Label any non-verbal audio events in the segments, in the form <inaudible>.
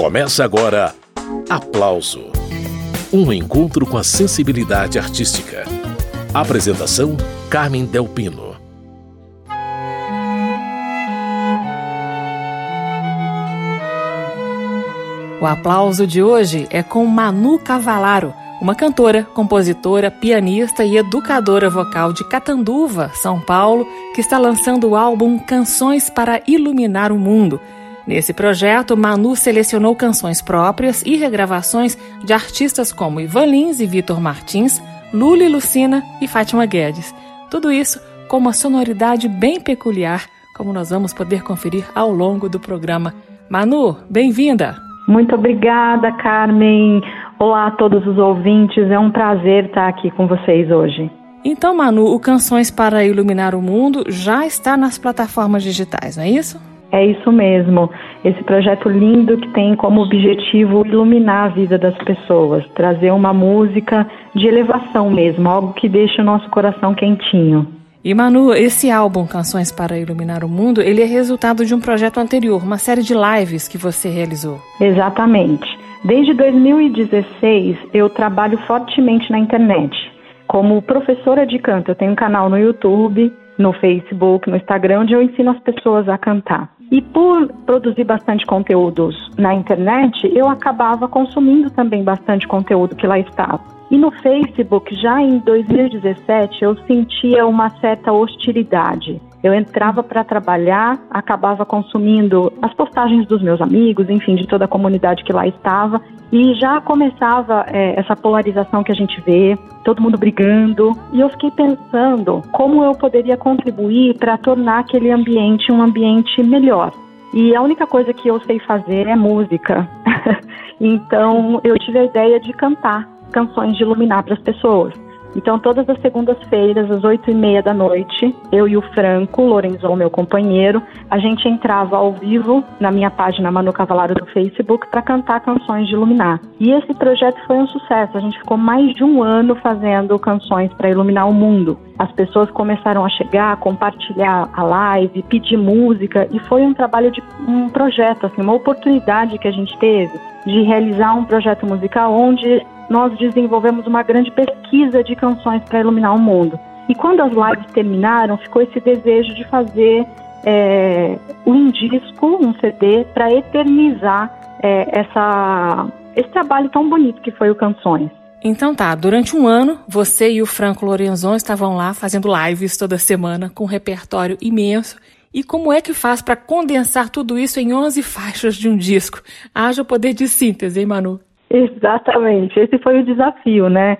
Começa agora Aplauso Um encontro com a sensibilidade artística. Apresentação: Carmen Delpino. O aplauso de hoje é com Manu Cavalaro, uma cantora, compositora, pianista e educadora vocal de Catanduva, São Paulo, que está lançando o álbum Canções para Iluminar o Mundo. Nesse projeto, Manu selecionou canções próprias e regravações de artistas como Ivan Lins e Vitor Martins, Lula e Lucina e Fátima Guedes. Tudo isso com uma sonoridade bem peculiar, como nós vamos poder conferir ao longo do programa. Manu, bem-vinda! Muito obrigada, Carmen. Olá a todos os ouvintes. É um prazer estar aqui com vocês hoje. Então, Manu, o Canções para Iluminar o Mundo já está nas plataformas digitais, não é isso? É isso mesmo. Esse projeto lindo que tem como objetivo iluminar a vida das pessoas, trazer uma música de elevação mesmo, algo que deixe o nosso coração quentinho. E Manu, esse álbum Canções para Iluminar o Mundo, ele é resultado de um projeto anterior, uma série de lives que você realizou. Exatamente. Desde 2016 eu trabalho fortemente na internet. Como professora de canto, eu tenho um canal no YouTube, no Facebook, no Instagram, onde eu ensino as pessoas a cantar. E por produzir bastante conteúdos na internet, eu acabava consumindo também bastante conteúdo que lá estava. E no Facebook, já em 2017, eu sentia uma certa hostilidade. Eu entrava para trabalhar, acabava consumindo as postagens dos meus amigos, enfim, de toda a comunidade que lá estava, e já começava é, essa polarização que a gente vê, todo mundo brigando. E eu fiquei pensando como eu poderia contribuir para tornar aquele ambiente um ambiente melhor. E a única coisa que eu sei fazer é música. <laughs> então eu tive a ideia de cantar canções de iluminar para as pessoas. Então, todas as segundas-feiras, às oito e meia da noite, eu e o Franco, Lorenzon, meu companheiro, a gente entrava ao vivo na minha página Manu Cavalaro do Facebook para cantar canções de iluminar. E esse projeto foi um sucesso. A gente ficou mais de um ano fazendo canções para iluminar o mundo. As pessoas começaram a chegar, compartilhar a live, pedir música e foi um trabalho de um projeto, assim, uma oportunidade que a gente teve de realizar um projeto musical onde nós desenvolvemos uma grande pesquisa de canções para iluminar o mundo. E quando as lives terminaram, ficou esse desejo de fazer é, um disco, um CD, para eternizar é, essa, esse trabalho tão bonito que foi o Canções. Então tá, durante um ano, você e o Franco Lorenzon estavam lá fazendo lives toda semana com um repertório imenso. E como é que faz para condensar tudo isso em 11 faixas de um disco? Haja poder de síntese, hein, Manu? Exatamente. Esse foi o desafio, né?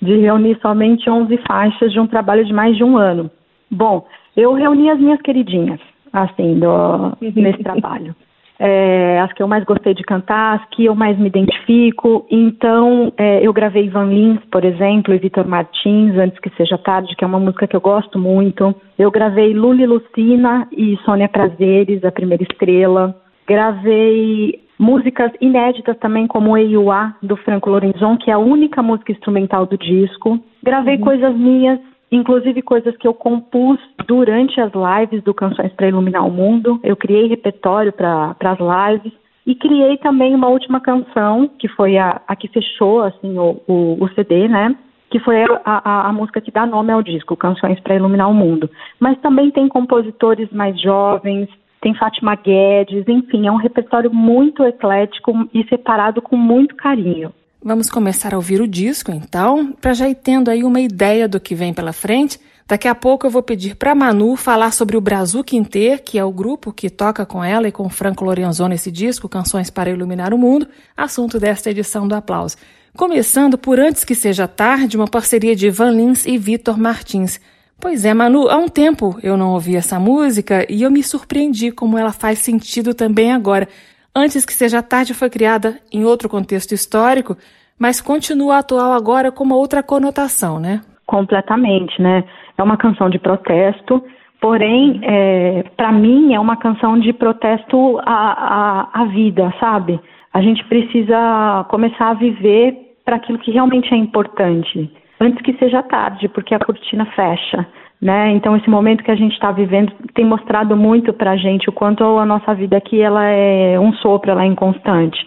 De reunir somente 11 faixas de um trabalho de mais de um ano. Bom, eu reuni as minhas queridinhas, assim, do, nesse trabalho. É, as que eu mais gostei de cantar, as que eu mais me identifico. Então, é, eu gravei Van Lins, por exemplo, e Vitor Martins, Antes que Seja Tarde, que é uma música que eu gosto muito. Eu gravei Luli Lucina e Sônia Prazeres, A Primeira Estrela. Gravei músicas inéditas também, como Eiuá, do Franco Lorenzon, que é a única música instrumental do disco. Gravei uhum. coisas minhas, inclusive coisas que eu compus durante as lives do Canções para Iluminar o Mundo. Eu criei repertório para as lives. E criei também uma última canção, que foi a, a que fechou assim, o, o, o CD, né? que foi a, a, a, música que dá nome ao disco, Canções para Iluminar o Mundo. Mas também tem compositores mais jovens, tem Fátima Guedes, enfim, é um repertório muito eclético e separado com muito carinho. Vamos começar a ouvir o disco, então, para já ir tendo aí uma ideia do que vem pela frente. Daqui a pouco eu vou pedir para Manu falar sobre o Brasil Quinter, que é o grupo que toca com ela e com Franco Lorenzon nesse disco, Canções para Iluminar o Mundo, assunto desta edição do Aplauso. Começando por Antes que Seja Tarde, uma parceria de Van Lins e Vitor Martins. Pois é, Manu, há um tempo eu não ouvi essa música e eu me surpreendi como ela faz sentido também agora. Antes que seja tarde foi criada em outro contexto histórico, mas continua atual agora com uma outra conotação, né? Completamente, né? É uma canção de protesto, porém, é, para mim, é uma canção de protesto à, à, à vida, sabe? A gente precisa começar a viver para aquilo que realmente é importante antes que seja tarde, porque a cortina fecha. Né? Então esse momento que a gente está vivendo tem mostrado muito para a gente o quanto a nossa vida aqui ela é um sopro, ela é inconstante.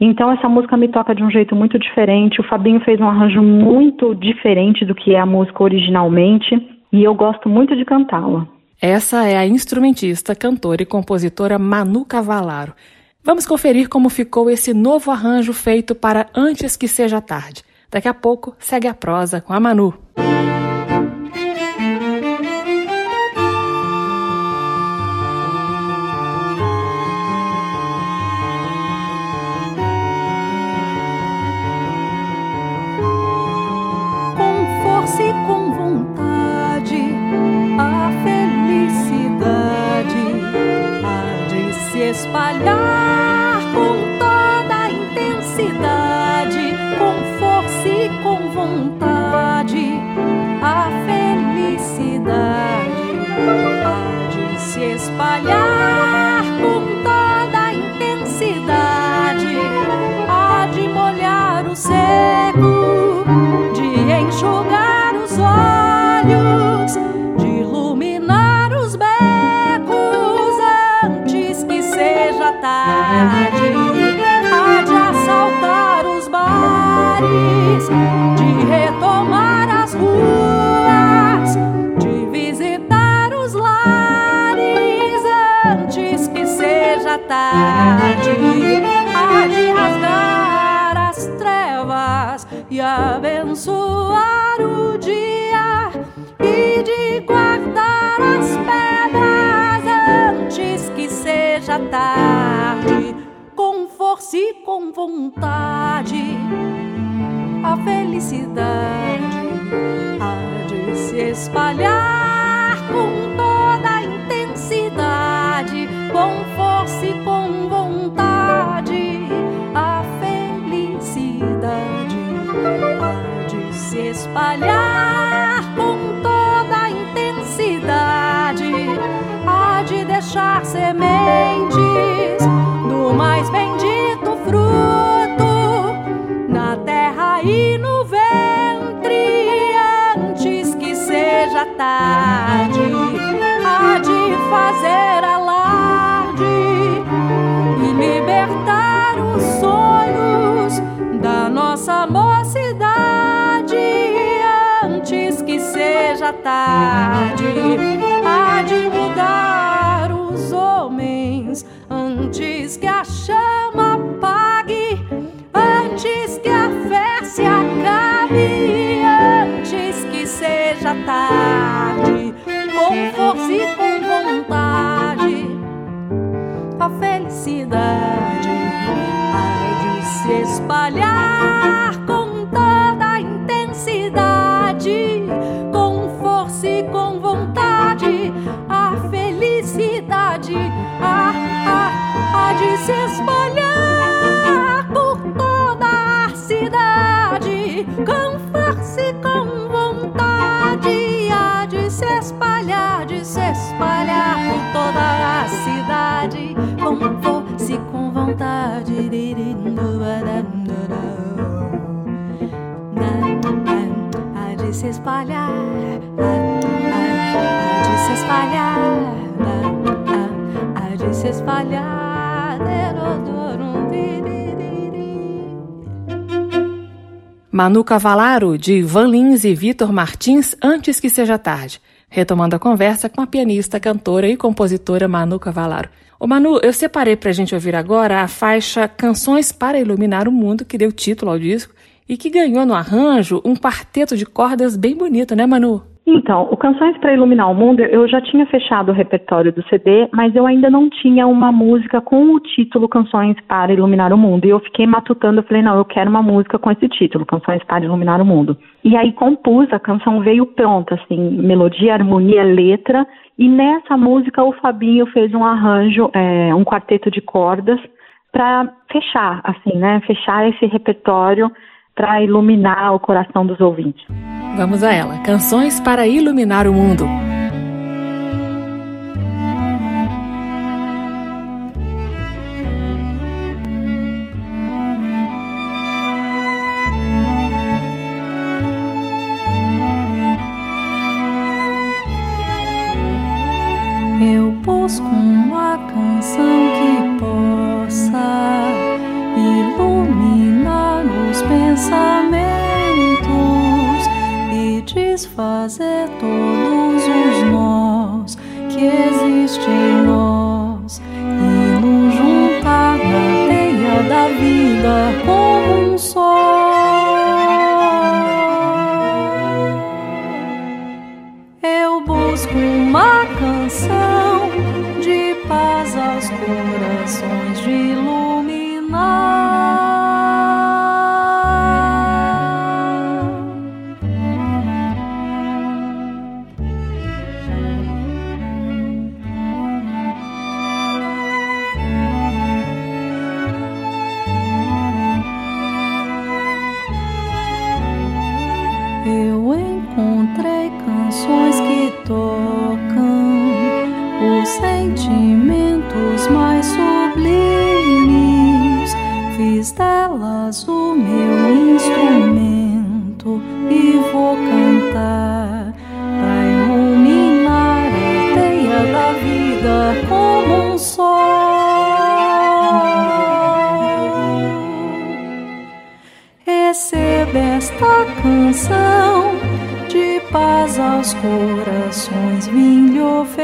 Então essa música me toca de um jeito muito diferente. O Fabinho fez um arranjo muito diferente do que é a música originalmente e eu gosto muito de cantá-la. Essa é a instrumentista, cantora e compositora Manu Cavalaro. Vamos conferir como ficou esse novo arranjo feito para Antes que Seja Tarde. Daqui a pouco segue a prosa com a Manu. Manu Cavalaro, de Van Lins e Vitor Martins, Antes que Seja Tarde. Retomando a conversa com a pianista, cantora e compositora Manu Cavalaro. Ô Manu, eu separei pra gente ouvir agora a faixa Canções para Iluminar o Mundo, que deu título ao disco, e que ganhou no arranjo um quarteto de cordas bem bonito, né Manu? Então, o Canções para Iluminar o Mundo, eu já tinha fechado o repertório do CD, mas eu ainda não tinha uma música com o título Canções para Iluminar o Mundo. E eu fiquei matutando, eu falei, não, eu quero uma música com esse título, Canções para Iluminar o Mundo. E aí compus, a canção veio pronta, assim, melodia, harmonia, letra. E nessa música o Fabinho fez um arranjo, é, um quarteto de cordas, para fechar, assim, né? Fechar esse repertório para iluminar o coração dos ouvintes. Vamos a ela. Canções para iluminar o mundo. pensamentos e desfazer todos os nós que existem em nós. E nos juntar na teia da vida canção de paz aos corações vim lhe oferecer.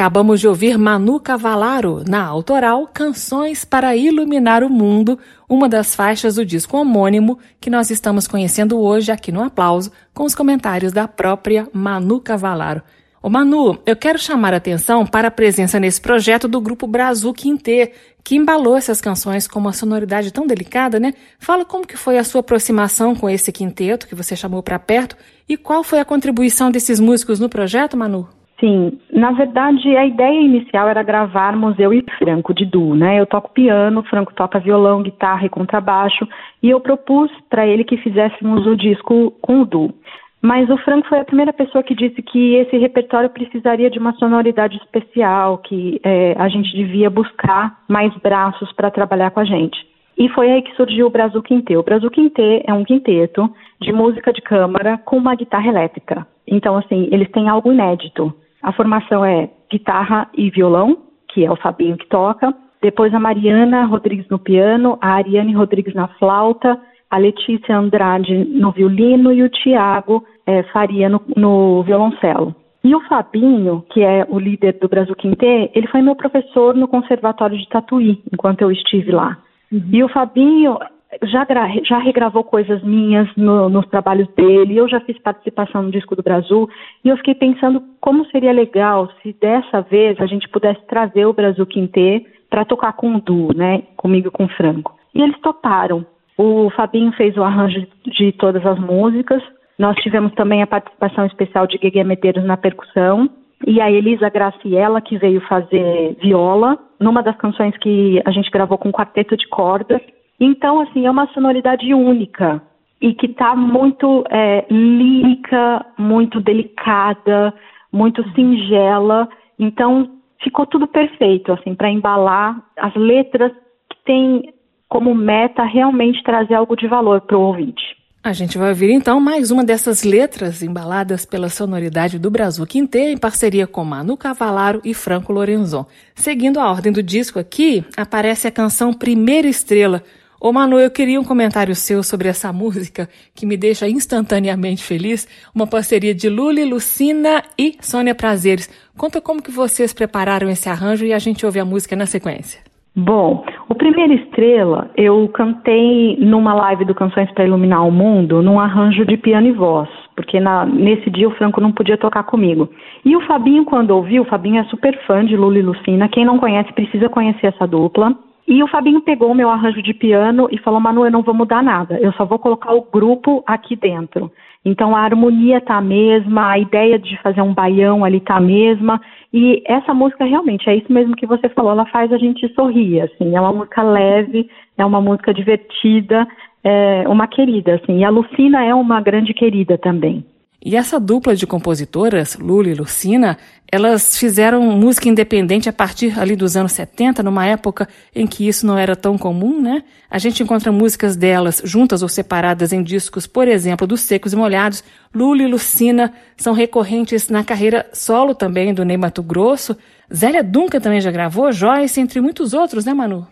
Acabamos de ouvir Manu Cavalaro, na autoral Canções para Iluminar o Mundo, uma das faixas do disco homônimo que nós estamos conhecendo hoje aqui no Aplauso, com os comentários da própria Manu Cavalaro. Ô Manu, eu quero chamar a atenção para a presença nesse projeto do grupo Brasil Quintê, que embalou essas canções com uma sonoridade tão delicada, né? Fala como que foi a sua aproximação com esse quinteto que você chamou para perto e qual foi a contribuição desses músicos no projeto, Manu? Sim, na verdade a ideia inicial era gravarmos eu e Franco de duo, né? Eu toco piano, Franco toca violão, guitarra e contrabaixo, e eu propus para ele que fizéssemos o disco com o duo. Mas o Franco foi a primeira pessoa que disse que esse repertório precisaria de uma sonoridade especial, que é, a gente devia buscar mais braços para trabalhar com a gente. E foi aí que surgiu o Brasil Quintê. O Brasil Quintê é um quinteto de música de câmara com uma guitarra elétrica. Então, assim, eles têm algo inédito. A formação é guitarra e violão, que é o Fabinho que toca. Depois a Mariana Rodrigues no piano, a Ariane Rodrigues na flauta, a Letícia Andrade no violino e o Tiago é, Faria no, no violoncelo. E o Fabinho, que é o líder do Brasil Quintê, ele foi meu professor no Conservatório de Tatuí, enquanto eu estive lá. Uhum. E o Fabinho já, já regravou coisas minhas no, nos trabalhos dele, eu já fiz participação no Disco do Brasil, e eu fiquei pensando como seria legal se dessa vez a gente pudesse trazer o Brasil Quintê para tocar com o Du, né, comigo e com o Franco. E eles toparam. O Fabinho fez o arranjo de todas as músicas, nós tivemos também a participação especial de Guegué Medeiros na percussão, e a Elisa Graciela, que veio fazer viola, numa das canções que a gente gravou com quarteto de cordas, então, assim, é uma sonoridade única e que está muito é, lírica, muito delicada, muito singela. Então, ficou tudo perfeito, assim, para embalar as letras que tem como meta realmente trazer algo de valor para o ouvinte. A gente vai ouvir então mais uma dessas letras embaladas pela sonoridade do Brasil Quintê em parceria com Manu Cavalaro e Franco Lorenzon. Seguindo a ordem do disco aqui, aparece a canção Primeira Estrela, Ô Manu, eu queria um comentário seu sobre essa <laughs> música que me deixa instantaneamente feliz, uma parceria de Luli, Lucina e Sônia Prazeres. Conta como que vocês prepararam esse arranjo e a gente ouve a música na sequência. Bom, o Primeira Estrela eu cantei numa live do Canções para Iluminar o Mundo, num arranjo de piano e voz, porque na, nesse dia o Franco não podia tocar comigo. E o Fabinho, quando ouviu, o Fabinho é super fã de Lula e Lucina, quem não conhece precisa conhecer essa dupla. E o Fabinho pegou o meu arranjo de piano e falou: Manu, eu não vou mudar nada, eu só vou colocar o grupo aqui dentro. Então a harmonia está a mesma, a ideia de fazer um baião ali está a mesma. E essa música realmente é isso mesmo que você falou, ela faz a gente sorrir, assim, é uma música leve, é uma música divertida, é uma querida, assim. E a Lucina é uma grande querida também. E essa dupla de compositoras, Lula e Lucina, elas fizeram música independente a partir ali dos anos 70, numa época em que isso não era tão comum, né? A gente encontra músicas delas juntas ou separadas em discos, por exemplo, dos Secos e Molhados. Lula e Lucina são recorrentes na carreira solo também do Ney Mato Grosso. Zélia Duncan também já gravou, Joyce, entre muitos outros, né, Manu?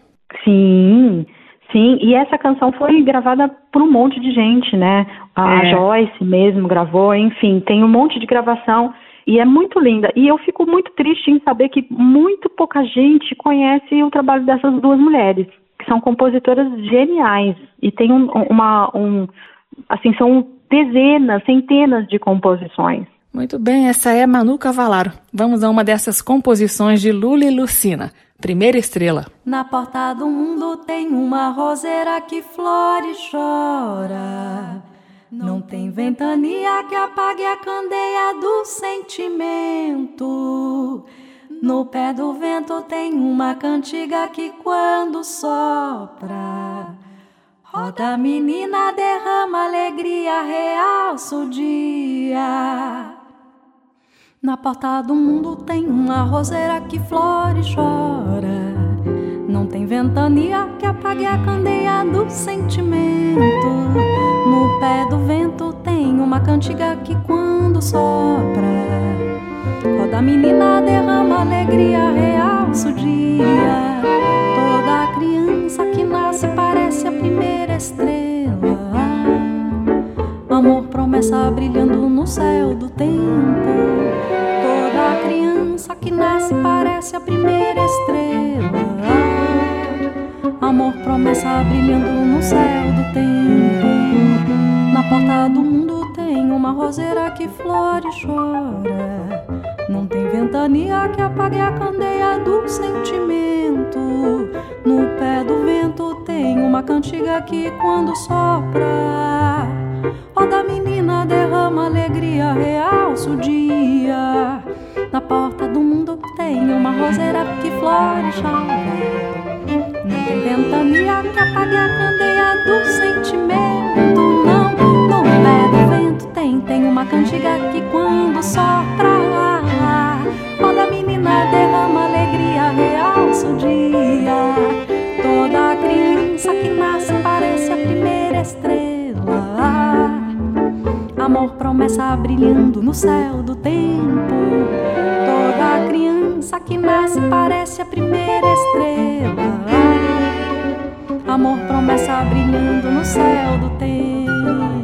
Sim, Sim, e essa canção foi gravada por um monte de gente, né? A é. Joyce mesmo gravou, enfim, tem um monte de gravação e é muito linda. E eu fico muito triste em saber que muito pouca gente conhece o trabalho dessas duas mulheres, que são compositoras geniais e tem um, uma, um, assim, são dezenas, centenas de composições. Muito bem, essa é Manu Cavalaro. Vamos a uma dessas composições de Lula e Lucina. Primeira estrela. Na porta do mundo tem uma roseira que flore e chora. Não tem ventania que apague a candeia do sentimento. No pé do vento tem uma cantiga que quando sopra, roda a menina, derrama alegria, realça o dia. Na porta do mundo tem uma roseira que flore e chora. Não tem ventania que apague a candeia do sentimento. No pé do vento tem uma cantiga que quando sopra, toda menina derrama alegria, realça o dia. Toda criança que nasce parece a primeira estrela. Promessa brilhando no céu do tempo criança que nasce parece a primeira estrela. Amor, promessa brilhando no céu do tempo. Na porta do mundo tem uma roseira que flore e chora. Não tem ventania que apague a candeia do sentimento. No pé do vento tem uma cantiga que quando sopra, ó da menina derrama alegria, realça o dia. Na porta do mundo tem uma roseira que flore. Não tem ventania que apague a candeia do sentimento, não. No pé do vento tem, tem uma cantiga que quando sopra, toda menina derrama alegria, realça o dia. Toda criança que nasce parece a primeira estrela. Amor, promessa brilhando no céu do tempo criança que nasce parece a primeira estrela. Amor, promessa brilhando no céu do tempo.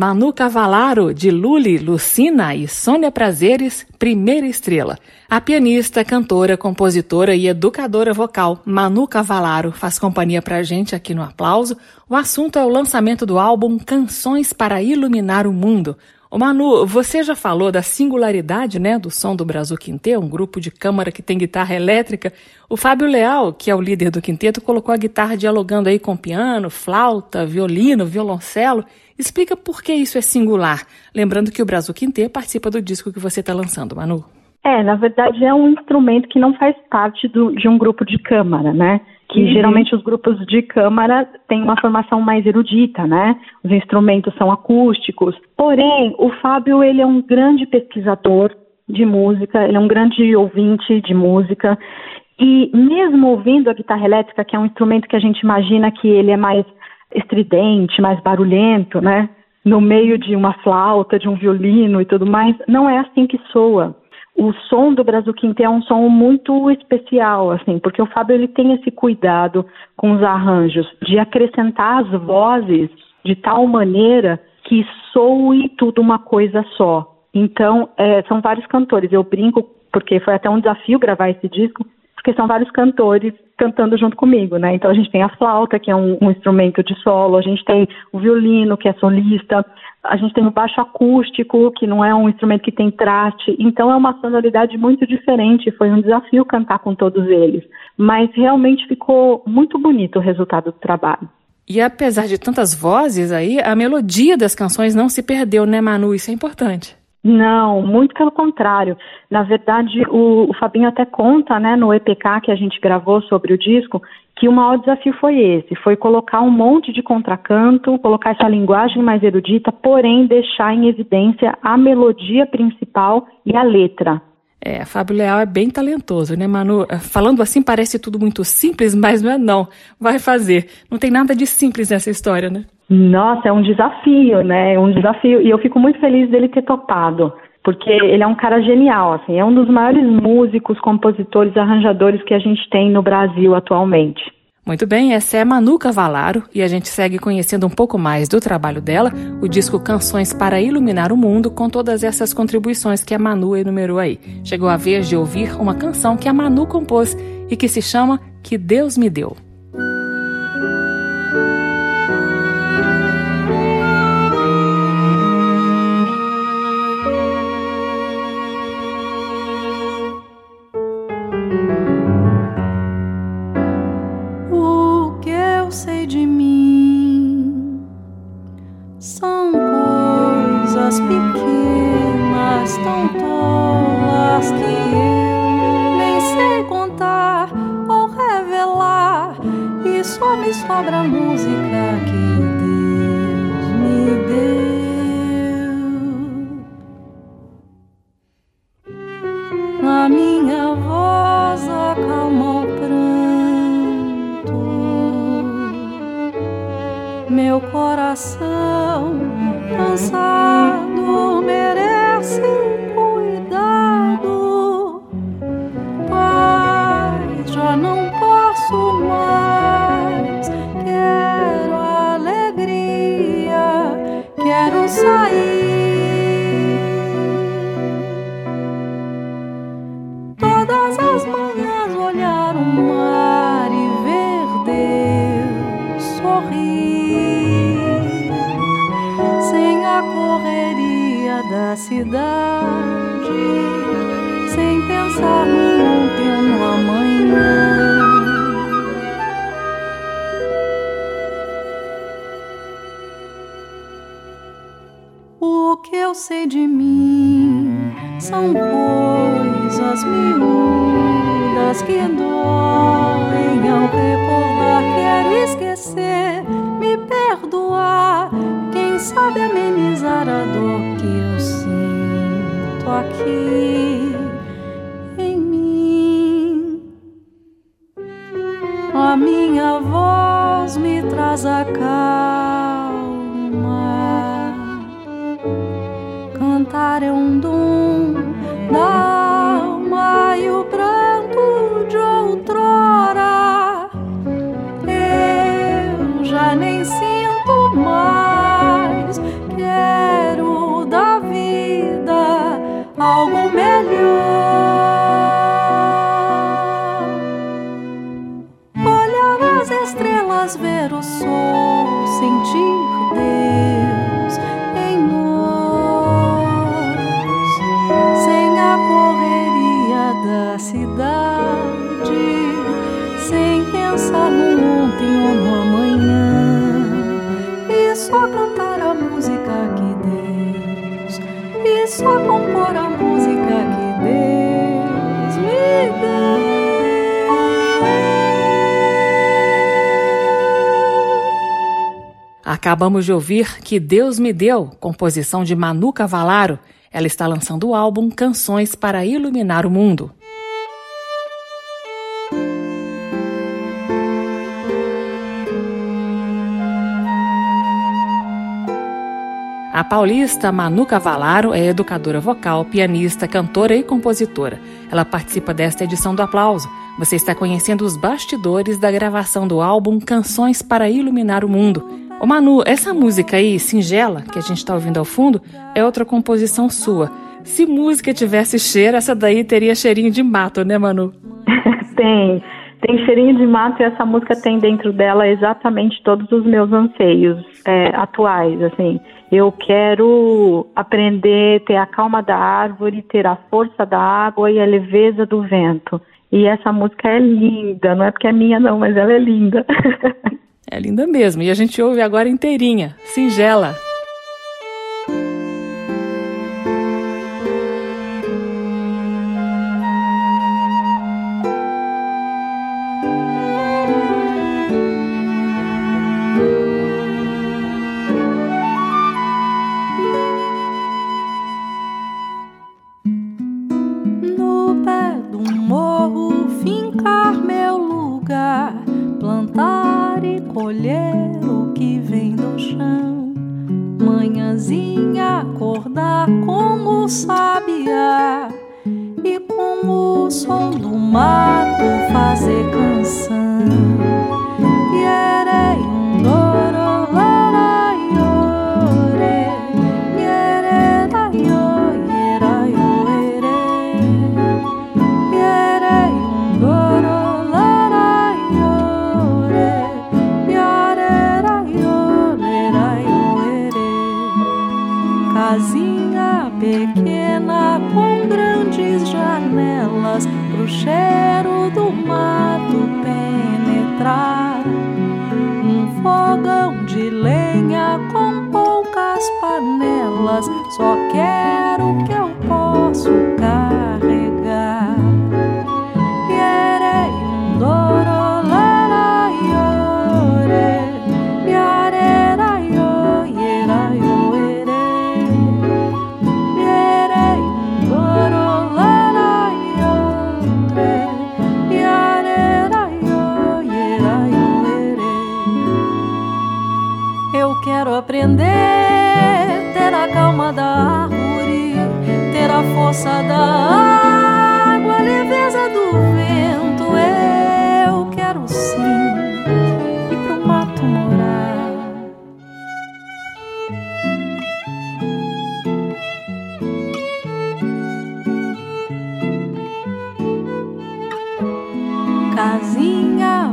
Manu Cavalaro, de Luli, Lucina e Sônia Prazeres, primeira estrela. A pianista, cantora, compositora e educadora vocal Manu Cavalaro faz companhia pra gente aqui no Aplauso. O assunto é o lançamento do álbum Canções para Iluminar o Mundo. Ô Manu, você já falou da singularidade né, do som do Brasil Quinteto, um grupo de câmara que tem guitarra elétrica. O Fábio Leal, que é o líder do quinteto, colocou a guitarra dialogando aí com piano, flauta, violino, violoncelo. Explica por que isso é singular, lembrando que o Brasil Quinteto participa do disco que você está lançando, Manu. É, na verdade é um instrumento que não faz parte do, de um grupo de câmara, né? Que uhum. geralmente os grupos de câmara têm uma formação mais erudita, né? Os instrumentos são acústicos. Porém, o Fábio ele é um grande pesquisador de música, ele é um grande ouvinte de música e mesmo ouvindo a guitarra elétrica, que é um instrumento que a gente imagina que ele é mais estridente, mais barulhento, né? No meio de uma flauta, de um violino e tudo mais, não é assim que soa o som do Brasil Quintet é um som muito especial, assim, porque o Fábio ele tem esse cuidado com os arranjos de acrescentar as vozes de tal maneira que soe tudo uma coisa só. Então, é, são vários cantores. Eu brinco porque foi até um desafio gravar esse disco, porque são vários cantores cantando junto comigo, né? Então a gente tem a flauta, que é um, um instrumento de solo, a gente tem o violino, que é solista, a gente tem o baixo acústico, que não é um instrumento que tem traste, então é uma sonoridade muito diferente. Foi um desafio cantar com todos eles, mas realmente ficou muito bonito o resultado do trabalho. E apesar de tantas vozes aí, a melodia das canções não se perdeu, né, Manu? Isso é importante. Não, muito pelo contrário. Na verdade, o, o Fabinho até conta, né, no EPK que a gente gravou sobre o disco, que o maior desafio foi esse, foi colocar um monte de contracanto, colocar essa linguagem mais erudita, porém deixar em evidência a melodia principal e a letra. É, Fábio Leal é bem talentoso, né, Manu? É, falando assim parece tudo muito simples, mas não é não. Vai fazer. Não tem nada de simples nessa história, né? Nossa, é um desafio, né? É um desafio. E eu fico muito feliz dele ter topado. Porque ele é um cara genial, assim, é um dos maiores músicos, compositores, arranjadores que a gente tem no Brasil atualmente. Muito bem, essa é Manu Cavalaro e a gente segue conhecendo um pouco mais do trabalho dela, o disco Canções para Iluminar o Mundo, com todas essas contribuições que a Manu enumerou aí. Chegou a vez de ouvir uma canção que a Manu compôs e que se chama Que Deus Me Deu. minha voz acalma o pranto. Meu coração cansado merece. sem pensar no ontem ou no amanhã. O que eu sei de mim são coisas miúdas que doem ao recordar. Quero esquecer, me perdoar, quem sabe amenizar a dor aqui em mim. A minha voz me traz a calma. Cantar é um dom. faz ver o sol, sentir. Acabamos de ouvir Que Deus Me Deu, composição de Manu Cavalaro. Ela está lançando o álbum Canções para Iluminar o Mundo. A paulista Manu Cavalaro é educadora vocal, pianista, cantora e compositora. Ela participa desta edição do Aplauso. Você está conhecendo os bastidores da gravação do álbum Canções para Iluminar o Mundo. Ô Manu, essa música aí, Singela, que a gente está ouvindo ao fundo, é outra composição sua. Se música tivesse cheiro, essa daí teria cheirinho de mato, né, Manu? <laughs> tem, Tem cheirinho de mato e essa música tem dentro dela exatamente todos os meus anseios é, atuais, assim. Eu quero aprender, ter a calma da árvore, ter a força da água e a leveza do vento. E essa música é linda, não é porque é minha não, mas ela é linda. <laughs> é linda mesmo. E a gente ouve agora inteirinha, singela.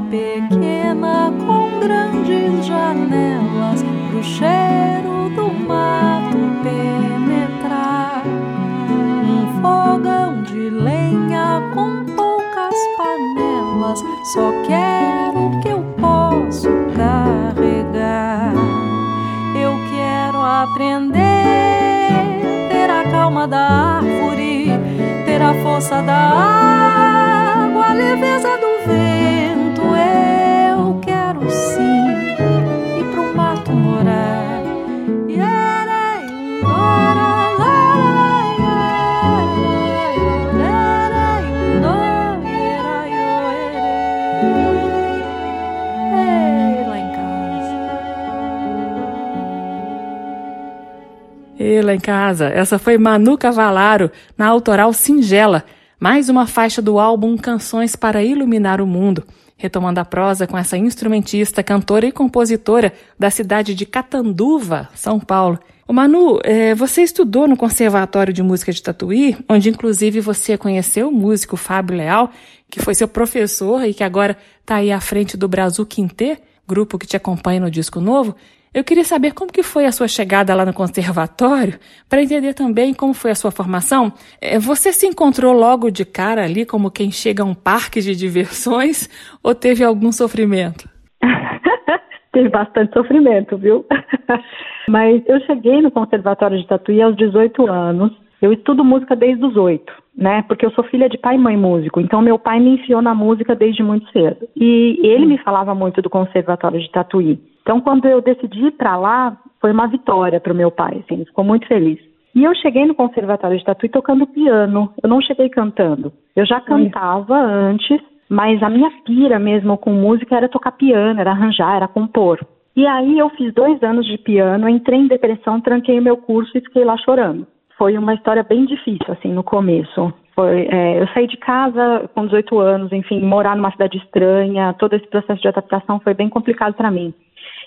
pequena com grandes janelas pro cheiro do mato penetrar. Um fogão de lenha com poucas panelas, só quero o que eu posso carregar. Eu quero aprender, ter a calma da árvore, ter a força da água, a leveza lá em casa. Essa foi Manu Cavalaro, na autoral Singela, mais uma faixa do álbum Canções para Iluminar o Mundo. Retomando a prosa com essa instrumentista, cantora e compositora da cidade de Catanduva, São Paulo. O Manu, é, você estudou no Conservatório de Música de Tatuí, onde inclusive você conheceu o músico Fábio Leal, que foi seu professor e que agora está aí à frente do Brasil Quintet, grupo que te acompanha no disco novo. Eu queria saber como que foi a sua chegada lá no conservatório, para entender também como foi a sua formação. É, você se encontrou logo de cara ali como quem chega a um parque de diversões <laughs> ou teve algum sofrimento? <laughs> teve bastante sofrimento, viu? <laughs> Mas eu cheguei no Conservatório de Tatuí aos 18 anos. Eu estudo música desde os oito, né? Porque eu sou filha de pai e mãe músico. Então meu pai me enfiou na música desde muito cedo. E ele me falava muito do Conservatório de Tatuí. Então, quando eu decidi ir para lá, foi uma vitória para o meu pai, assim, ele ficou muito feliz. E eu cheguei no Conservatório de Tatuí tocando piano, eu não cheguei cantando. Eu já cantava antes, mas a minha pira mesmo com música era tocar piano, era arranjar, era compor. E aí eu fiz dois anos de piano, entrei em depressão, tranquei o meu curso e fiquei lá chorando. Foi uma história bem difícil, assim, no começo. Foi, é, eu saí de casa com 18 anos, enfim, morar numa cidade estranha, todo esse processo de adaptação foi bem complicado para mim.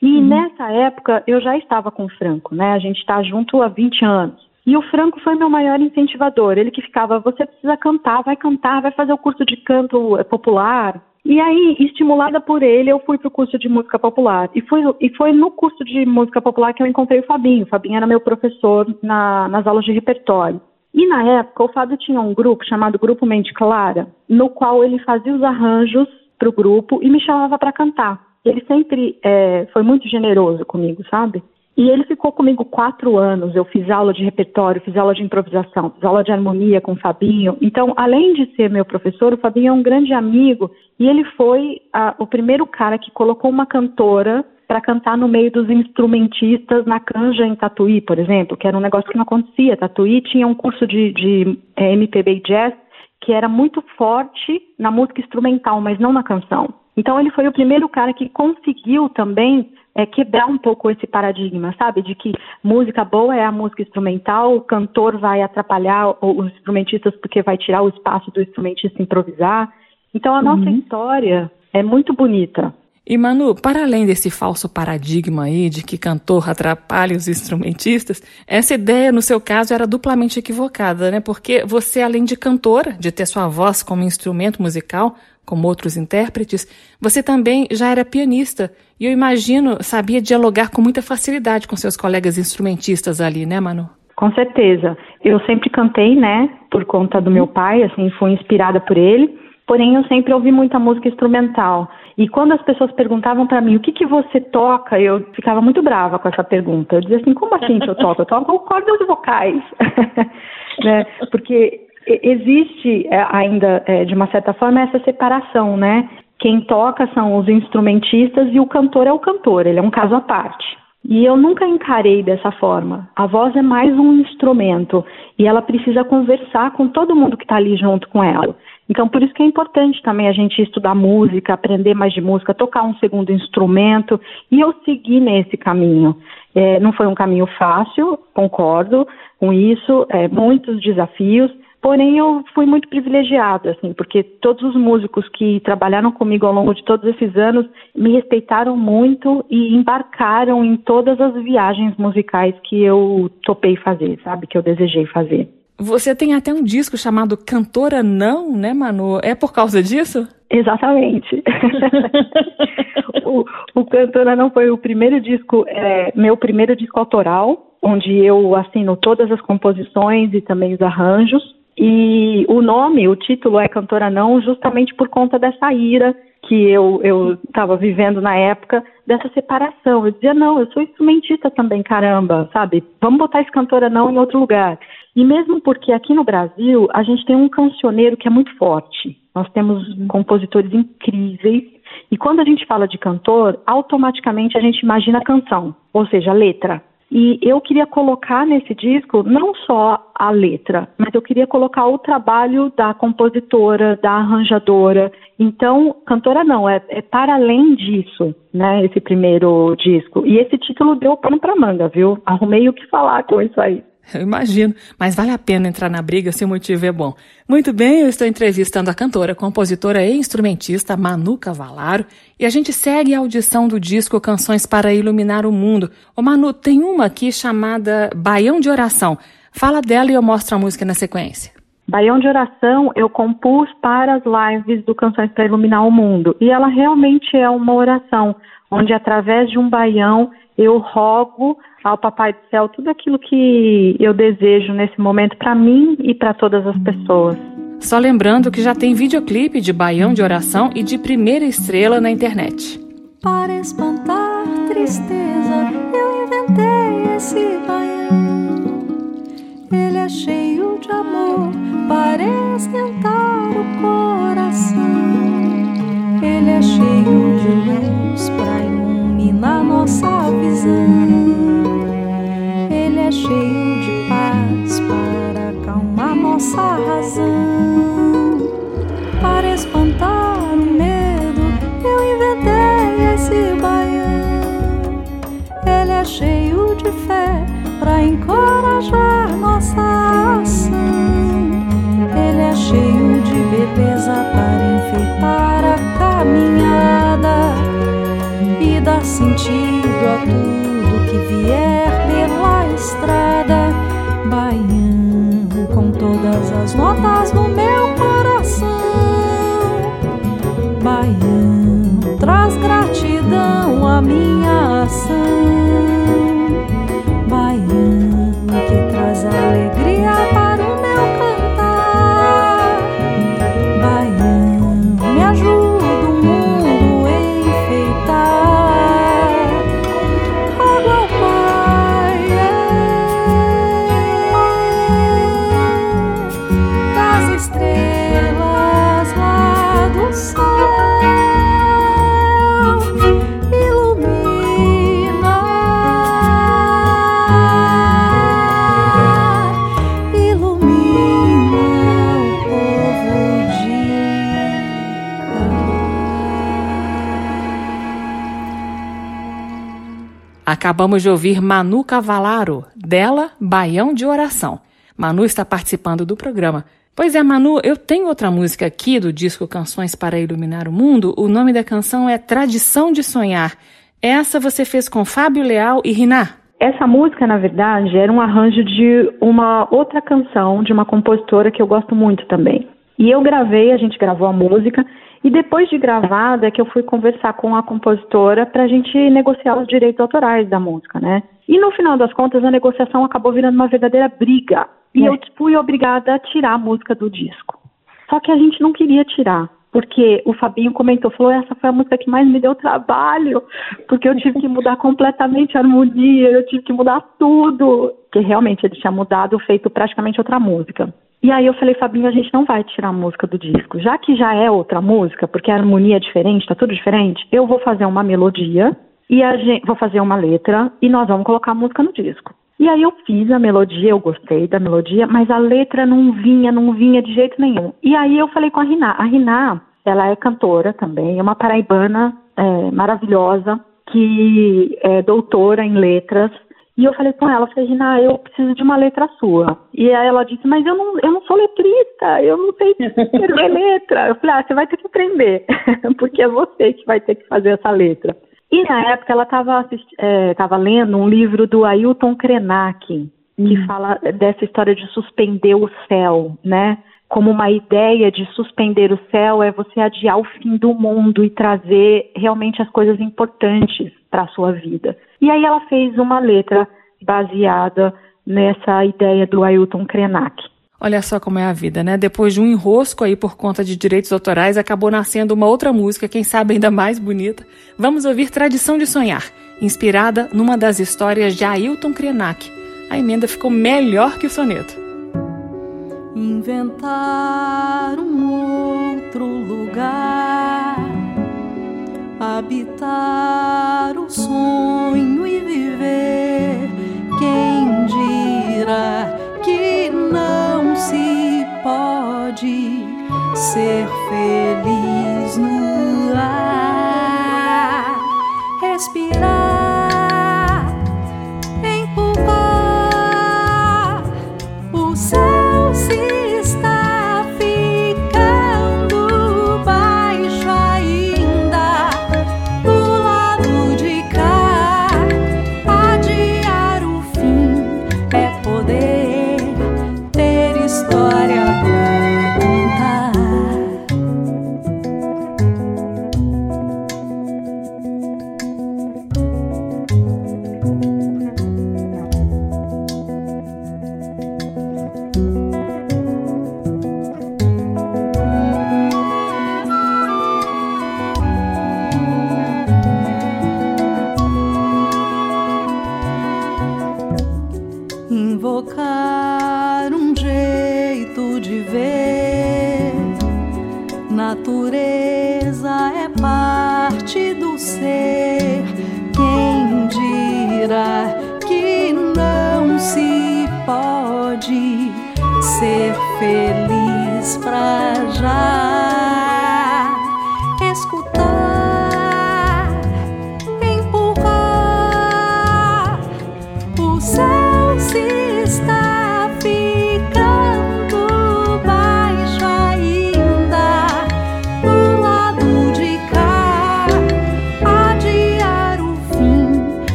E uhum. nessa época eu já estava com o Franco, né? A gente está junto há 20 anos. E o Franco foi meu maior incentivador. Ele que ficava, você precisa cantar, vai cantar, vai fazer o curso de canto popular. E aí, estimulada por ele, eu fui para o curso de música popular. E foi, e foi no curso de música popular que eu encontrei o Fabinho. O Fabinho era meu professor na, nas aulas de repertório. E na época, o Fábio tinha um grupo chamado Grupo Mente Clara, no qual ele fazia os arranjos para o grupo e me chamava para cantar. Ele sempre é, foi muito generoso comigo, sabe? E ele ficou comigo quatro anos. Eu fiz aula de repertório, fiz aula de improvisação, fiz aula de harmonia com o Fabinho. Então, além de ser meu professor, o Fabinho é um grande amigo e ele foi a, o primeiro cara que colocou uma cantora para cantar no meio dos instrumentistas na canja em Tatuí, por exemplo, que era um negócio que não acontecia. Tatuí tinha um curso de, de é, MPB e jazz que era muito forte na música instrumental, mas não na canção. Então ele foi o primeiro cara que conseguiu também é, quebrar um pouco esse paradigma, sabe? De que música boa é a música instrumental, o cantor vai atrapalhar os instrumentistas porque vai tirar o espaço do instrumentista improvisar. Então a uhum. nossa história é muito bonita. E Manu, para além desse falso paradigma aí de que cantor atrapalha os instrumentistas, essa ideia no seu caso era duplamente equivocada, né? Porque você, além de cantora, de ter sua voz como instrumento musical, como outros intérpretes, você também já era pianista e eu imagino sabia dialogar com muita facilidade com seus colegas instrumentistas ali, né, Manu? Com certeza. Eu sempre cantei, né, por conta do meu pai, assim, fui inspirada por ele. Porém, eu sempre ouvi muita música instrumental. E quando as pessoas perguntavam para mim o que, que você toca, eu ficava muito brava com essa pergunta. Eu dizia assim, como assim que eu toco? Eu toco cordas vocais. <laughs> né? Porque existe é, ainda, é, de uma certa forma, essa separação, né? Quem toca são os instrumentistas e o cantor é o cantor, ele é um caso à parte. E eu nunca encarei dessa forma. A voz é mais um instrumento e ela precisa conversar com todo mundo que está ali junto com ela. Então, por isso que é importante também a gente estudar música, aprender mais de música, tocar um segundo instrumento, e eu segui nesse caminho. É, não foi um caminho fácil, concordo com isso, é, muitos desafios, Porém, eu fui muito privilegiada, assim, porque todos os músicos que trabalharam comigo ao longo de todos esses anos me respeitaram muito e embarcaram em todas as viagens musicais que eu topei fazer, sabe, que eu desejei fazer. Você tem até um disco chamado Cantora Não, né, Manu? É por causa disso? Exatamente. <laughs> o, o Cantora Não foi o primeiro disco, é, meu primeiro disco autoral, onde eu assino todas as composições e também os arranjos. E o nome, o título é Cantora Não, justamente por conta dessa ira que eu estava vivendo na época, dessa separação. Eu dizia, não, eu sou instrumentista também, caramba, sabe? Vamos botar esse Cantora Não em outro lugar. E mesmo porque aqui no Brasil a gente tem um cancioneiro que é muito forte. Nós temos compositores incríveis. E quando a gente fala de cantor, automaticamente a gente imagina a canção, ou seja, a letra. E eu queria colocar nesse disco não só a letra, mas eu queria colocar o trabalho da compositora, da arranjadora. Então, cantora não, é, é para além disso, né, esse primeiro disco. E esse título deu pano para manga, viu? Arrumei o que falar com isso aí. <laughs> Eu imagino, mas vale a pena entrar na briga se o motivo é bom. Muito bem, eu estou entrevistando a cantora, compositora e instrumentista Manu Cavalaro e a gente segue a audição do disco Canções para Iluminar o Mundo. Ô Manu, tem uma aqui chamada Baião de Oração. Fala dela e eu mostro a música na sequência. Baião de Oração eu compus para as lives do Canções para Iluminar o Mundo e ela realmente é uma oração onde através de um baião eu rogo ao Papai do Céu tudo aquilo que eu desejo nesse momento para mim e para todas as pessoas. Só lembrando que já tem videoclipe de Baião de Oração e de Primeira Estrela na internet. Para espantar tristeza, eu inventei esse baião. Ele é cheio de amor para esquentar o coração. Ele é cheio de luz para iluminar nossa visão nossa razão. Para espantar o medo, eu inventei esse baião. Ele é cheio de fé para encorajar nossa ação. Ele é cheio de beleza para enfeitar a caminhada e dar sentido a tudo que vier estrada, as notas do Acabamos de ouvir Manu Cavalaro, dela Baião de Oração. Manu está participando do programa. Pois é, Manu, eu tenho outra música aqui do disco Canções para Iluminar o Mundo. O nome da canção é Tradição de Sonhar. Essa você fez com Fábio Leal e Riná. Essa música, na verdade, era um arranjo de uma outra canção de uma compositora que eu gosto muito também. E eu gravei, a gente gravou a música e depois de gravada, é que eu fui conversar com a compositora para a gente negociar os direitos autorais da música, né? E no final das contas, a negociação acabou virando uma verdadeira briga. E é. eu fui obrigada a tirar a música do disco. Só que a gente não queria tirar, porque o Fabinho comentou, falou, essa foi a música que mais me deu trabalho, porque eu tive que mudar completamente a harmonia, eu tive que mudar tudo, que realmente ele tinha mudado, feito praticamente outra música. E aí eu falei, Fabinho, a gente não vai tirar a música do disco. Já que já é outra música, porque a harmonia é diferente, tá tudo diferente, eu vou fazer uma melodia e a gente, vou fazer uma letra e nós vamos colocar a música no disco. E aí eu fiz a melodia, eu gostei da melodia, mas a letra não vinha, não vinha de jeito nenhum. E aí eu falei com a Riná. A Riná, ela é cantora também, é uma paraibana é, maravilhosa, que é doutora em letras e eu falei com ela, falei, Rina, eu preciso de uma letra sua. E aí ela disse, mas eu não, eu não sou letrista, eu não sei escrever <laughs> letra. Eu falei, ah, você vai ter que aprender, <laughs> porque é você que vai ter que fazer essa letra. E na época ela estava é, lendo um livro do Ailton Krenak, que hum. fala dessa história de suspender o céu, né? Como uma ideia de suspender o céu é você adiar o fim do mundo e trazer realmente as coisas importantes para a sua vida. E aí ela fez uma letra baseada nessa ideia do Ailton Krenak. Olha só como é a vida, né? Depois de um enrosco aí por conta de direitos autorais, acabou nascendo uma outra música, quem sabe ainda mais bonita. Vamos ouvir Tradição de Sonhar, inspirada numa das histórias de Ailton Krenak. A emenda ficou melhor que o soneto. Inventar um outro lugar habitar o sonho e viver. Quem dirá que não se pode ser feliz no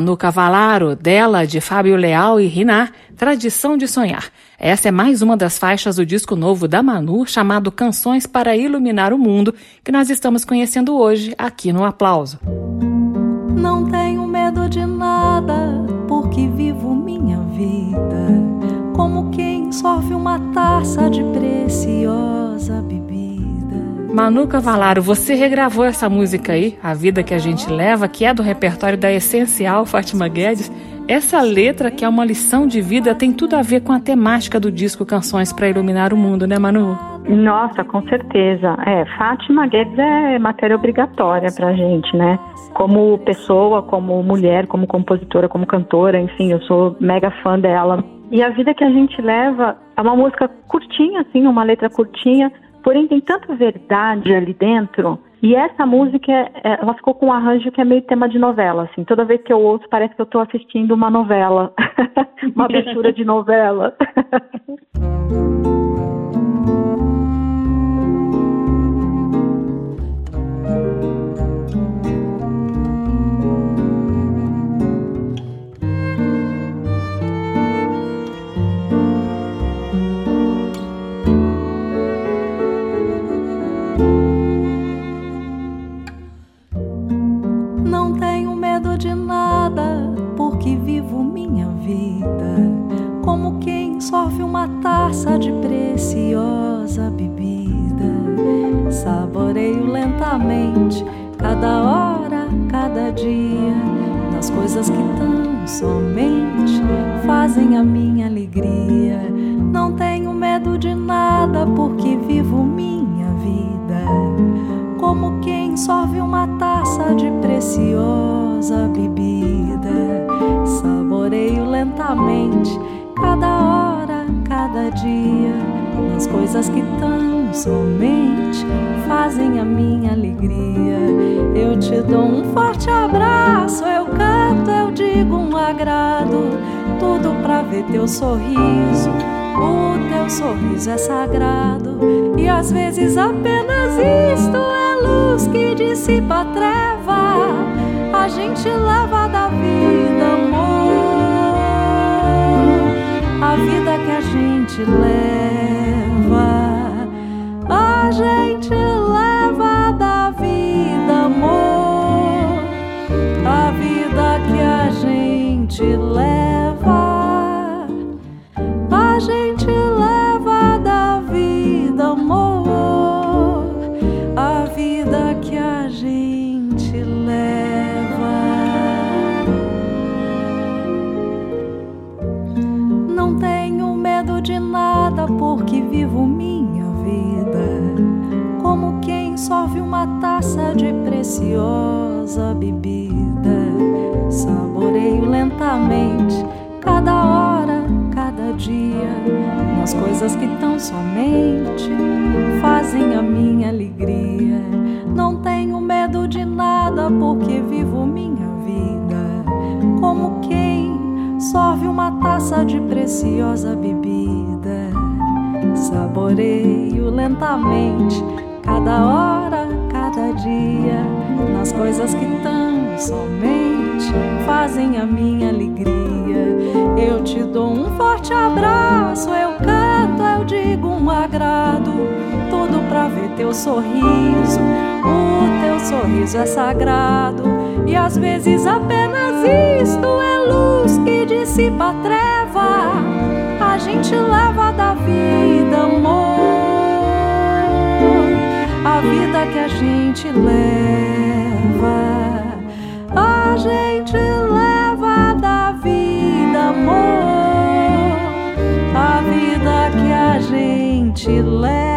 Manu Cavalaro, dela, de Fábio Leal e Rinar, Tradição de Sonhar. Essa é mais uma das faixas do disco novo da Manu, chamado Canções para Iluminar o Mundo, que nós estamos conhecendo hoje aqui no Aplauso. Não tenho medo de nada, porque vivo minha vida como quem sorve uma taça de preciosa bebida. Manu Cavalaro, você regravou essa música aí, A Vida que a Gente Leva, que é do repertório da Essencial Fátima Guedes. Essa letra, que é uma lição de vida, tem tudo a ver com a temática do disco Canções para Iluminar o Mundo, né, Manu? Nossa, com certeza. É, Fátima Guedes é matéria obrigatória pra gente, né? Como pessoa, como mulher, como compositora, como cantora, enfim, eu sou mega fã dela. E a vida que a gente leva é uma música curtinha, assim, uma letra curtinha, porém tem tanta verdade ali dentro. E essa música, é, ela ficou com um arranjo que é meio tema de novela, assim. Toda vez que eu ouço, parece que eu estou assistindo uma novela, <laughs> uma abertura de novela. <laughs> taça de preciosa bebida. Saboreio lentamente cada hora, cada dia, nas coisas que tão somente fazem a minha alegria. Não tenho medo de nada, porque vivo minha vida como quem sorve uma taça de preciosa bebida. Cada dia, nas coisas que tão somente fazem a minha alegria. Eu te dou um forte abraço, eu canto, eu digo um agrado, tudo pra ver teu sorriso. O teu sorriso é sagrado e às vezes apenas isto é luz que dissipa a treva. A gente leva da vida a vida que a gente leva. A gente leva da vida amor, a vida que a gente leva. Coisas que tão somente fazem a minha alegria. Não tenho medo de nada porque vivo minha vida como quem sorve uma taça de preciosa bebida. Saboreio lentamente cada hora, cada dia, nas coisas que tão somente fazem a minha alegria. Eu te dou um forte abraço, teu sorriso. O teu sorriso é sagrado e às vezes apenas isto é luz que dissipa a treva. A gente leva da vida amor, a vida que a gente leva. A gente leva da vida amor, a vida gente leva,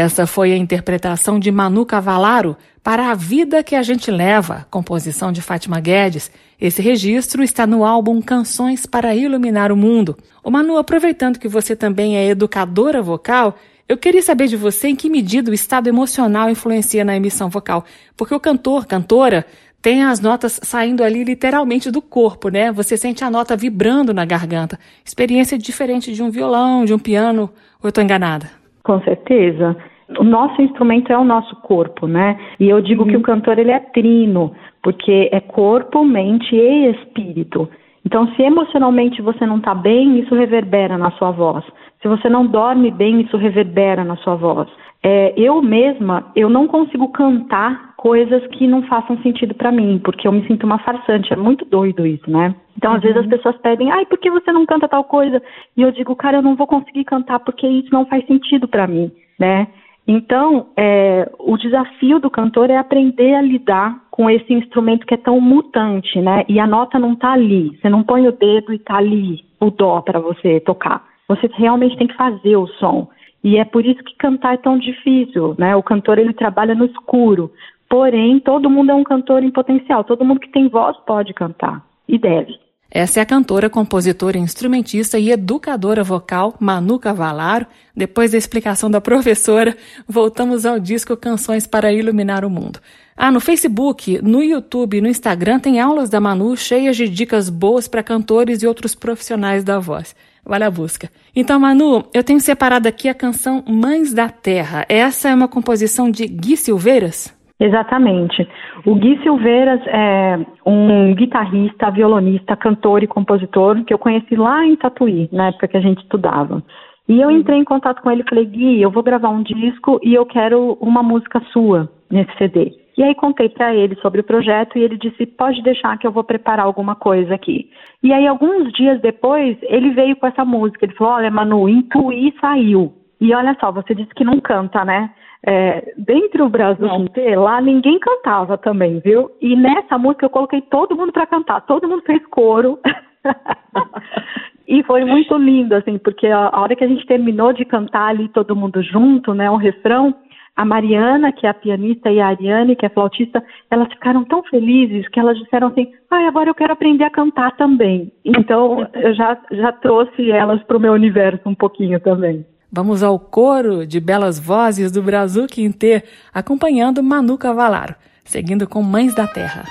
Essa foi a interpretação de Manu Cavalaro para A Vida que a Gente Leva, composição de Fátima Guedes. Esse registro está no álbum Canções para Iluminar o Mundo. O Manu, aproveitando que você também é educadora vocal, eu queria saber de você em que medida o estado emocional influencia na emissão vocal, porque o cantor, cantora, tem as notas saindo ali literalmente do corpo, né? Você sente a nota vibrando na garganta. Experiência diferente de um violão, de um piano, ou eu estou enganada? Com certeza o nosso instrumento é o nosso corpo, né? E eu digo uhum. que o cantor ele é trino, porque é corpo, mente e espírito. Então, se emocionalmente você não está bem, isso reverbera na sua voz. Se você não dorme bem, isso reverbera na sua voz. É, eu mesma, eu não consigo cantar coisas que não façam sentido para mim, porque eu me sinto uma farsante. É muito doido isso, né? Então, às vezes as uhum. pessoas pedem, ai, por que você não canta tal coisa? E eu digo, cara, eu não vou conseguir cantar porque isso não faz sentido para mim, né? Então, é, o desafio do cantor é aprender a lidar com esse instrumento que é tão mutante, né? E a nota não está ali. Você não põe o dedo e está ali o dó para você tocar. Você realmente tem que fazer o som. E é por isso que cantar é tão difícil, né? O cantor ele trabalha no escuro. Porém, todo mundo é um cantor em potencial. Todo mundo que tem voz pode cantar e deve. Essa é a cantora, compositora, instrumentista e educadora vocal Manu Cavalaro. Depois da explicação da professora, voltamos ao disco Canções para Iluminar o Mundo. Ah, no Facebook, no YouTube e no Instagram tem aulas da Manu cheias de dicas boas para cantores e outros profissionais da voz. Vale a busca. Então, Manu, eu tenho separado aqui a canção Mães da Terra. Essa é uma composição de Gui Silveiras? Exatamente. O Gui Silveiras é um guitarrista, violonista, cantor e compositor que eu conheci lá em Tatuí, na época que a gente estudava. E eu entrei em contato com ele e falei, Gui, eu vou gravar um disco e eu quero uma música sua nesse CD. E aí contei para ele sobre o projeto e ele disse, pode deixar que eu vou preparar alguma coisa aqui. E aí alguns dias depois ele veio com essa música, ele falou, olha Manu, Intuí saiu. E olha só, você disse que não canta, né? É, dentro do Brasil inteiro, lá ninguém cantava também, viu? E nessa música eu coloquei todo mundo para cantar, todo mundo fez coro. <laughs> e foi muito lindo, assim, porque a, hora que a gente terminou de cantar ali todo mundo junto, né, o refrão, a Mariana, que é a pianista, e a Ariane, que é flautista, elas ficaram tão felizes que elas disseram assim: ah, agora eu quero aprender a cantar também. Então, eu já, já trouxe elas para o meu universo um pouquinho também. Vamos ao coro de belas vozes do Brasil Quinter, acompanhando Manu Cavalaro, seguindo com Mães da Terra.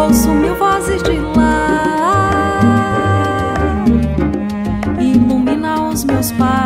Ouço mil vozes de lá, ilumina os meus passos,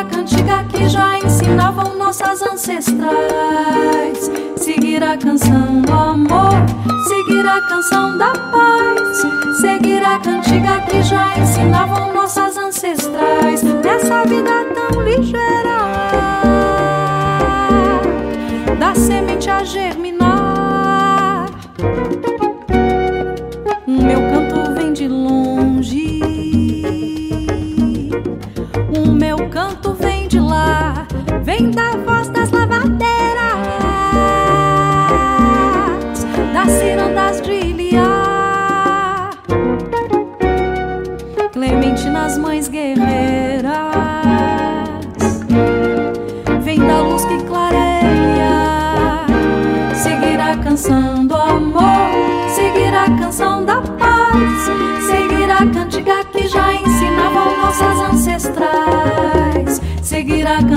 seguir a cantiga que já ensinavam nossas ancestrais. Seguir a canção do amor, seguir a canção da paz, seguir a cantiga que já ensinavam nossas ancestrais. Nessa vida tão ligeira, da semente a germinar.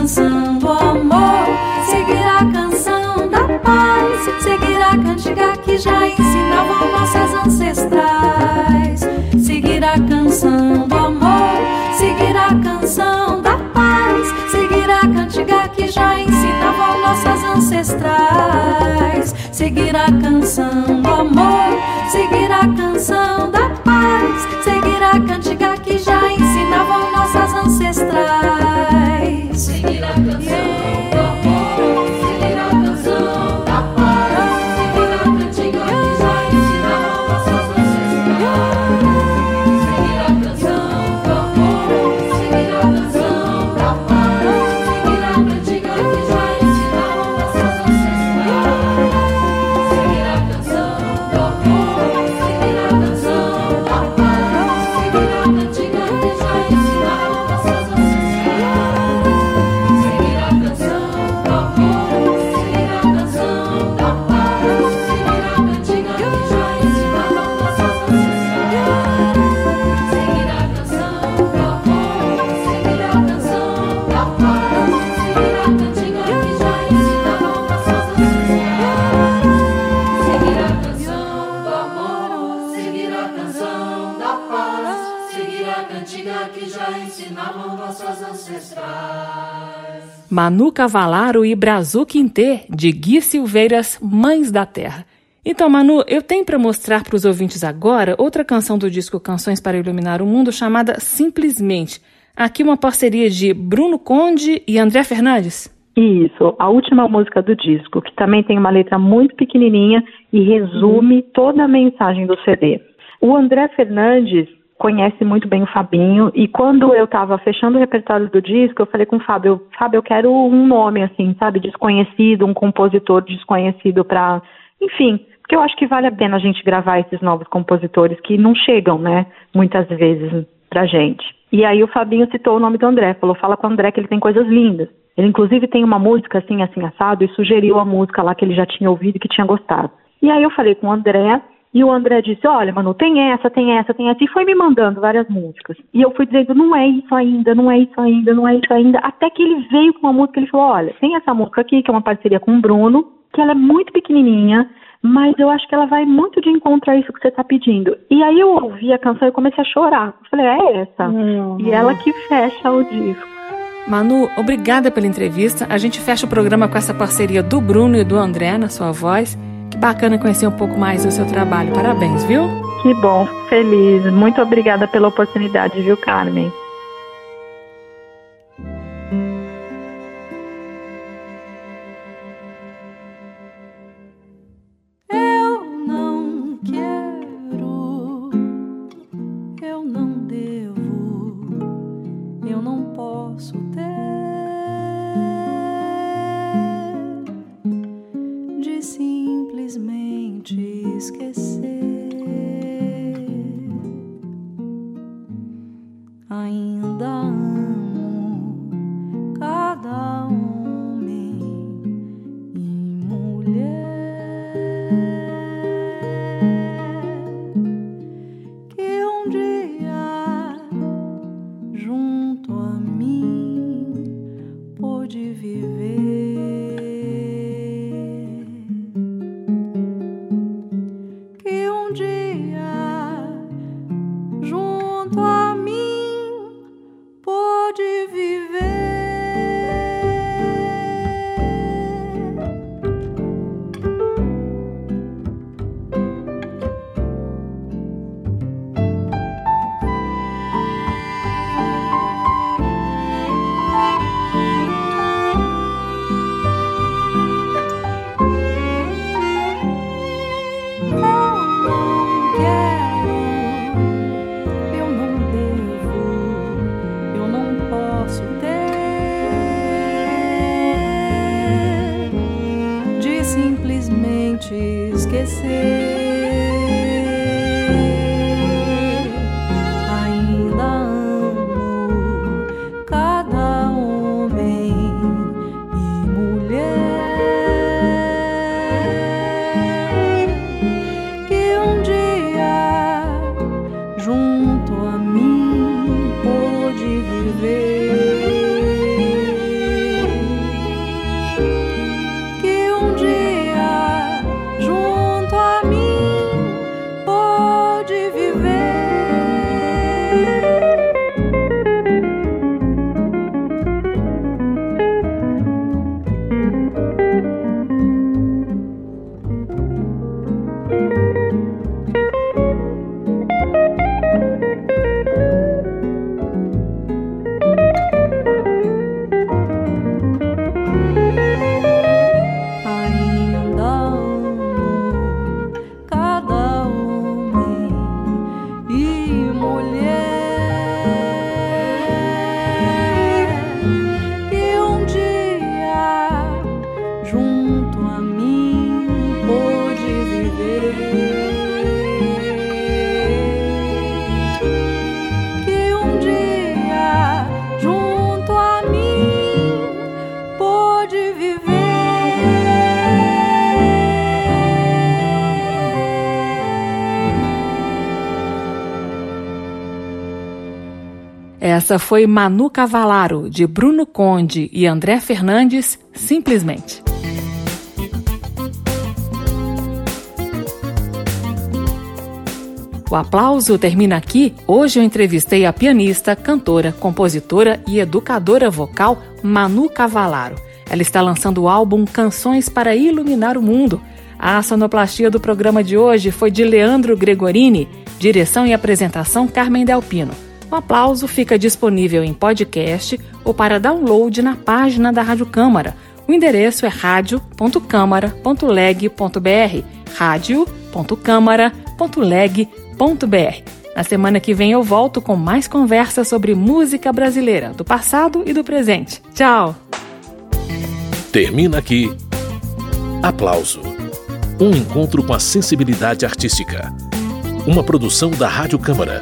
Canção do amor, seguir a canção da paz, seguir a cantiga que já ensinavam nossas ancestrais, seguir a canção do amor, seguir a canção da paz, seguir a cantiga que já ensinavam nossas ancestrais, seguir a canção do amor, seguir a canção da paz, seguir a cantiga que já ensinavam nossas ancestrais, ね。Manu Cavalaro e Brazu Quintê, de Gui Silveiras, Mães da Terra. Então, Manu, eu tenho para mostrar para os ouvintes agora outra canção do disco Canções para Iluminar o Mundo chamada Simplesmente. Aqui uma parceria de Bruno Conde e André Fernandes. Isso, a última música do disco, que também tem uma letra muito pequenininha e resume toda a mensagem do CD. O André Fernandes conhece muito bem o Fabinho e quando eu estava fechando o repertório do disco, eu falei com o Fábio, Fábio, eu quero um nome assim, sabe, desconhecido, um compositor desconhecido para, enfim, porque eu acho que vale a pena a gente gravar esses novos compositores que não chegam, né, muitas vezes pra gente. E aí o Fabinho citou o nome do André, falou, fala com o André que ele tem coisas lindas. Ele inclusive tem uma música assim, assim, assado, e sugeriu a música lá que ele já tinha ouvido e que tinha gostado. E aí eu falei com o André, e o André disse, olha, Manu, tem essa, tem essa, tem essa, e foi me mandando várias músicas. E eu fui dizendo, não é isso ainda, não é isso ainda, não é isso ainda, até que ele veio com uma música, ele falou, olha, tem essa música aqui, que é uma parceria com o Bruno, que ela é muito pequenininha, mas eu acho que ela vai muito de encontro a isso que você está pedindo. E aí eu ouvi a canção e comecei a chorar. Eu falei, é essa. Uhum. E ela que fecha o disco. Manu, obrigada pela entrevista. A gente fecha o programa com essa parceria do Bruno e do André na sua voz. Que bacana conhecer um pouco mais do seu trabalho. Parabéns, viu? Que bom, feliz. Muito obrigada pela oportunidade, viu, Carmen? Essa foi Manu Cavalaro, de Bruno Conde e André Fernandes, simplesmente. O aplauso termina aqui. Hoje eu entrevistei a pianista, cantora, compositora e educadora vocal Manu Cavalaro. Ela está lançando o álbum Canções para Iluminar o Mundo. A sonoplastia do programa de hoje foi de Leandro Gregorini, direção e apresentação Carmen Delpino. O aplauso fica disponível em podcast ou para download na página da Rádio Câmara. O endereço é radio.câmara.leg.br radio.câmara.leg.br. Na semana que vem eu volto com mais conversas sobre música brasileira, do passado e do presente. Tchau! Termina aqui. Aplauso. Um encontro com a sensibilidade artística. Uma produção da Rádio Câmara